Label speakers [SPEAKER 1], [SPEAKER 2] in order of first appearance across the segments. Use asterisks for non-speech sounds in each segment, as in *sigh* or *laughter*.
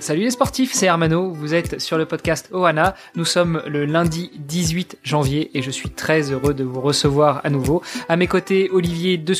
[SPEAKER 1] Salut les sportifs, c'est Hermano, vous êtes sur le podcast Ohana. Nous sommes le lundi 18 janvier et je suis très heureux de vous recevoir à nouveau. À mes côtés, Olivier De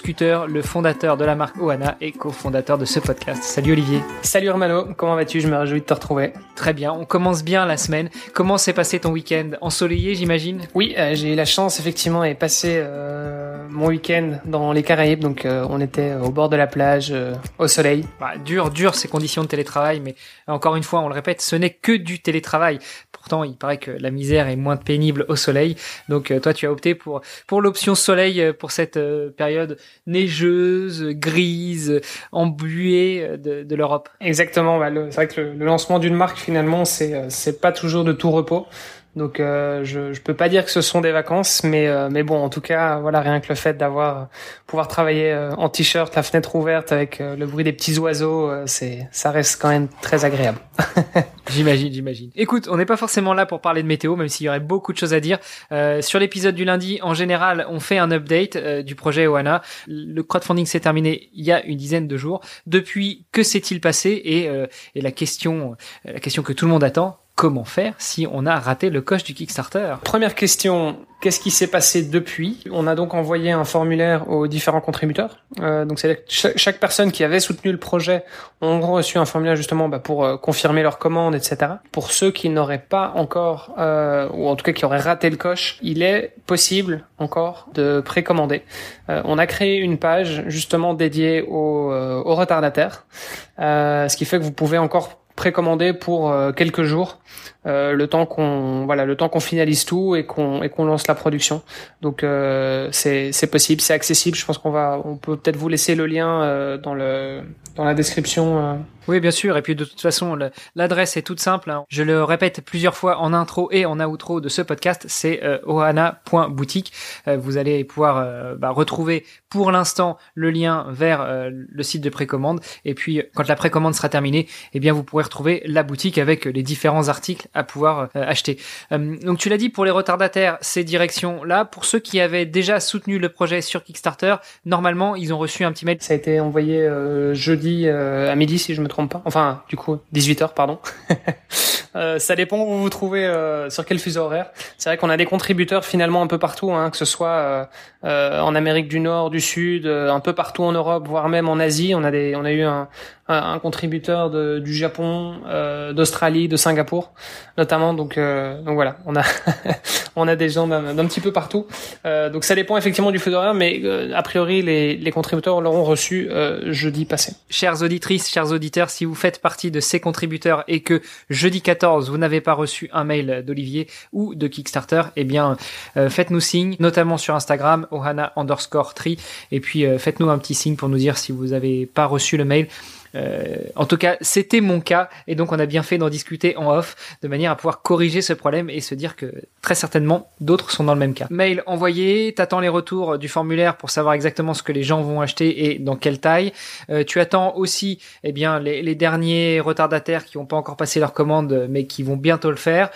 [SPEAKER 1] le fondateur de la marque Ohana et cofondateur de ce podcast. Salut Olivier.
[SPEAKER 2] Salut Hermano, comment vas-tu? Je me réjouis de te retrouver.
[SPEAKER 1] Très bien, on commence bien la semaine. Comment s'est passé ton week-end? Ensoleillé, j'imagine?
[SPEAKER 2] Oui, euh, j'ai eu la chance effectivement et passé euh, mon week-end dans les Caraïbes, donc euh, on était au bord de la plage, au soleil.
[SPEAKER 1] bah, Dur, dur ces conditions de télétravail, mais encore une fois, on le répète, ce n'est que du télétravail. Pourtant, il paraît que la misère est moins pénible au soleil. Donc, euh, toi, tu as opté pour pour l'option soleil euh, pour cette euh, période neigeuse, grise, embuée de, de l'Europe.
[SPEAKER 2] Exactement, bah, c'est vrai que le, le lancement d'une marque finalement, c'est c'est pas toujours de tout repos. Donc euh, je je peux pas dire que ce sont des vacances, mais euh, mais bon en tout cas voilà rien que le fait d'avoir pouvoir travailler euh, en t-shirt, la fenêtre ouverte avec euh, le bruit des petits oiseaux, euh, c'est ça reste quand même très agréable. *laughs*
[SPEAKER 1] J'imagine, j'imagine. Écoute, on n'est pas forcément là pour parler de météo, même s'il y aurait beaucoup de choses à dire. Euh, sur l'épisode du lundi, en général, on fait un update euh, du projet Oana. Le crowdfunding s'est terminé il y a une dizaine de jours. Depuis, que s'est-il passé? Et, euh, et la question, euh, la question que tout le monde attend, comment faire si on a raté le coche du Kickstarter
[SPEAKER 2] Première question, qu'est-ce qui s'est passé depuis? On a donc envoyé un formulaire aux différents contributeurs. Euh, donc c'est chaque, chaque personne qui avait soutenu le projet ont reçu un formulaire justement bah, pour euh, confirmer leur commande, etc. Pour ceux qui n'auraient pas encore, euh, ou en tout cas qui auraient raté le coche, il est possible encore de précommander. Euh, on a créé une page justement dédiée aux, euh, aux retardataires, ce qui fait que vous pouvez encore précommander pour euh, quelques jours euh, le temps qu'on voilà le temps qu'on finalise tout et qu'on et qu'on lance la production donc euh, c'est c'est possible c'est accessible je pense qu'on va on peut peut-être vous laisser le lien euh, dans le dans la description euh.
[SPEAKER 1] Oui, bien sûr. Et puis de toute façon, l'adresse est toute simple. hein. Je le répète plusieurs fois en intro et en outro de ce podcast. C'est euh, ohana.boutique. Vous allez pouvoir bah, retrouver pour l'instant le lien vers le site de précommande. Et puis, quand la précommande sera terminée, eh bien, vous pourrez retrouver la boutique avec les différents articles à pouvoir euh, acheter. Euh, donc, tu l'as dit pour les retardataires, ces directions-là. Pour ceux qui avaient déjà soutenu le projet sur Kickstarter, normalement, ils ont reçu un petit mail.
[SPEAKER 2] ça a été envoyé euh, jeudi à midi si je me trompe pas enfin du coup 18h pardon *laughs* Euh, ça dépend où vous vous trouvez euh, sur quel fuseau horaire. C'est vrai qu'on a des contributeurs finalement un peu partout, hein, que ce soit euh, euh, en Amérique du Nord, du Sud, euh, un peu partout en Europe, voire même en Asie. On a des, on a eu un, un, contributeur de, du Japon, d'Australie, de Singapour, notamment. Donc, donc voilà, on a, *laughs* on a des gens d'un petit peu partout. Donc ça dépend effectivement du fuseau horaire, mais a priori les, les contributeurs l'auront reçu jeudi passé.
[SPEAKER 1] Chères auditrices, chers auditeurs, si vous faites partie de ces contributeurs et que jeudi 14, vous n'avez pas reçu un mail d'Olivier ou de Kickstarter, eh bien, euh, faites-nous signe, notamment sur Instagram, ohana underscore tree, et puis euh, faites-nous un petit signe pour nous dire si vous n'avez pas reçu le mail. Euh, en tout cas, c'était mon cas, et donc on a bien fait d'en discuter en off, de manière à pouvoir corriger ce problème et se dire que très certainement d'autres sont dans le même cas. Mail envoyé, t'attends les retours du formulaire pour savoir exactement ce que les gens vont acheter et dans quelle taille. Euh, tu attends aussi, eh bien, les, les derniers retardataires qui n'ont pas encore passé leur commande, mais qui vont bientôt le faire.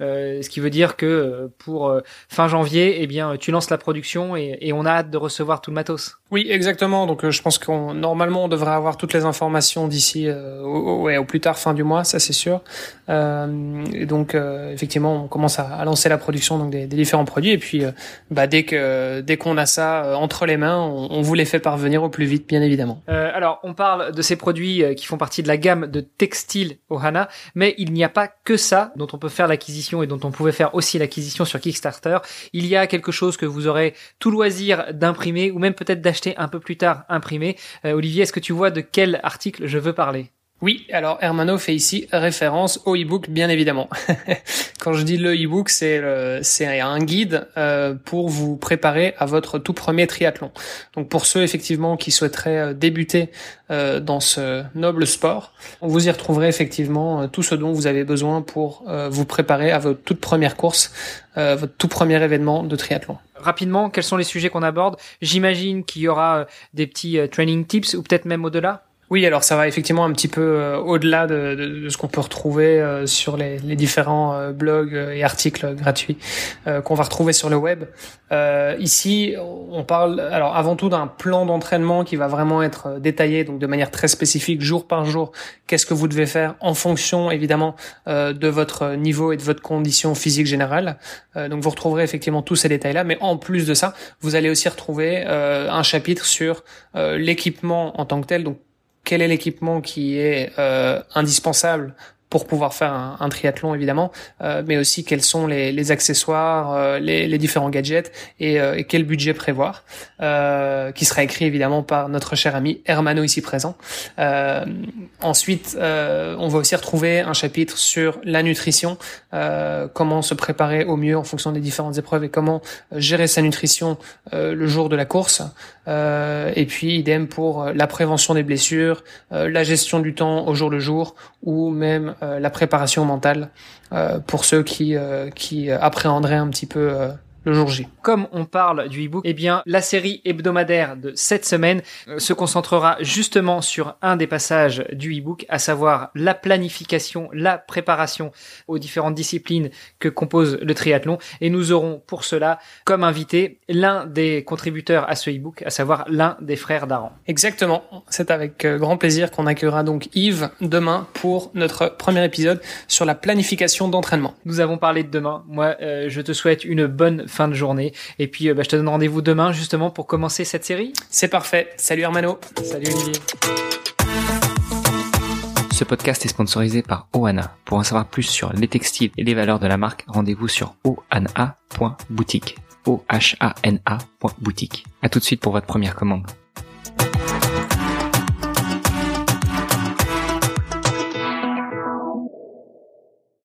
[SPEAKER 1] Euh, ce qui veut dire que euh, pour euh, fin janvier, eh bien, tu lances la production et, et on a hâte de recevoir tout le matos.
[SPEAKER 2] Oui, exactement. Donc euh, je pense qu'on normalement on devrait avoir toutes les informations d'ici euh, au, ouais, au plus tard fin du mois, ça c'est sûr. Euh, et donc euh, effectivement on commence à, à lancer la production donc des, des différents produits et puis bah, dès que dès qu'on a ça euh, entre les mains, on, on vous les fait parvenir au plus vite, bien évidemment.
[SPEAKER 1] Euh, alors, on parle de ces produits euh, qui font partie de la gamme de textile Ohana, mais il n'y a pas que ça dont on peut faire l'acquisition et dont on pouvait faire aussi l'acquisition sur Kickstarter. Il y a quelque chose que vous aurez tout loisir d'imprimer ou même peut-être d'acheter un peu plus tard imprimé. Euh, Olivier, est-ce que tu vois de quel article je veux parler?
[SPEAKER 2] Oui, alors Hermano fait ici référence au e-book, bien évidemment. *laughs* Quand je dis le e-book, c'est c'est un guide euh, pour vous préparer à votre tout premier triathlon. Donc pour ceux effectivement qui souhaiteraient euh, débuter euh, dans ce noble sport, vous y retrouverez effectivement tout ce dont vous avez besoin pour vous préparer à votre toute première course, votre tout premier événement de triathlon
[SPEAKER 1] rapidement, quels sont les sujets qu'on aborde? J'imagine qu'il y aura des petits training tips ou peut-être même au-delà?
[SPEAKER 2] Oui, alors ça va effectivement un petit peu euh, au-delà de, de, de, ce qu'on peut retrouver euh, sur les, les, différents euh, blogs et articles gratuits qu'on va retrouver sur le web. ici, on parle alors avant tout d'un plan d'entraînement qui va vraiment être détaillé, donc de manière très spécifique, jour par jour. Qu'est-ce que vous devez faire en fonction évidemment de votre niveau et de votre condition physique générale. donc vous retrouverez effectivement tous ces détails-là, mais en plus de ça, vous allez aussi retrouver un chapitre sur l'équipement en tant que tel, donc quel est l'équipement qui est euh, indispensable pour pouvoir faire un, un triathlon évidemment, euh, mais aussi quels sont les, les accessoires, euh, les, les, différents gadgets et, euh, et, quel budget prévoir, euh, qui sera écrit évidemment par notre cher ami Hermano ici présent. Euh, ensuite, on va aussi retrouver un chapitre sur la nutrition, comment se préparer au mieux en fonction des différentes épreuves et comment gérer sa nutrition le jour de la course. et puis idem pour la prévention des blessures, la gestion du temps au jour le jour ou même euh, la préparation mentale euh, pour ceux qui, euh, qui appréhenderaient un petit peu le jour J.
[SPEAKER 1] Comme on parle du e-book, eh bien, la série hebdomadaire de cette semaine euh, se concentrera justement sur un des passages du e-book, à savoir la planification, la préparation aux différentes disciplines que compose le triathlon. Et nous aurons pour cela comme invité l'un des contributeurs à ce e-book, à savoir l'un des frères d'Aran.
[SPEAKER 2] Exactement. C'est avec euh, grand plaisir qu'on accueillera donc Yves demain pour notre premier épisode sur la planification d'entraînement.
[SPEAKER 1] Nous avons parlé de demain. Moi, euh, je te souhaite une bonne fin de journée. Et puis, euh, bah, je te donne rendez-vous demain justement pour commencer cette série.
[SPEAKER 2] C'est parfait. Salut Hermano.
[SPEAKER 1] Salut Olivier.
[SPEAKER 3] Ce podcast est sponsorisé par Ohana. Pour en savoir plus sur les textiles et les valeurs de la marque, rendez-vous sur ohana.boutique. O-H-A-N-A.boutique. A tout de suite pour votre première commande.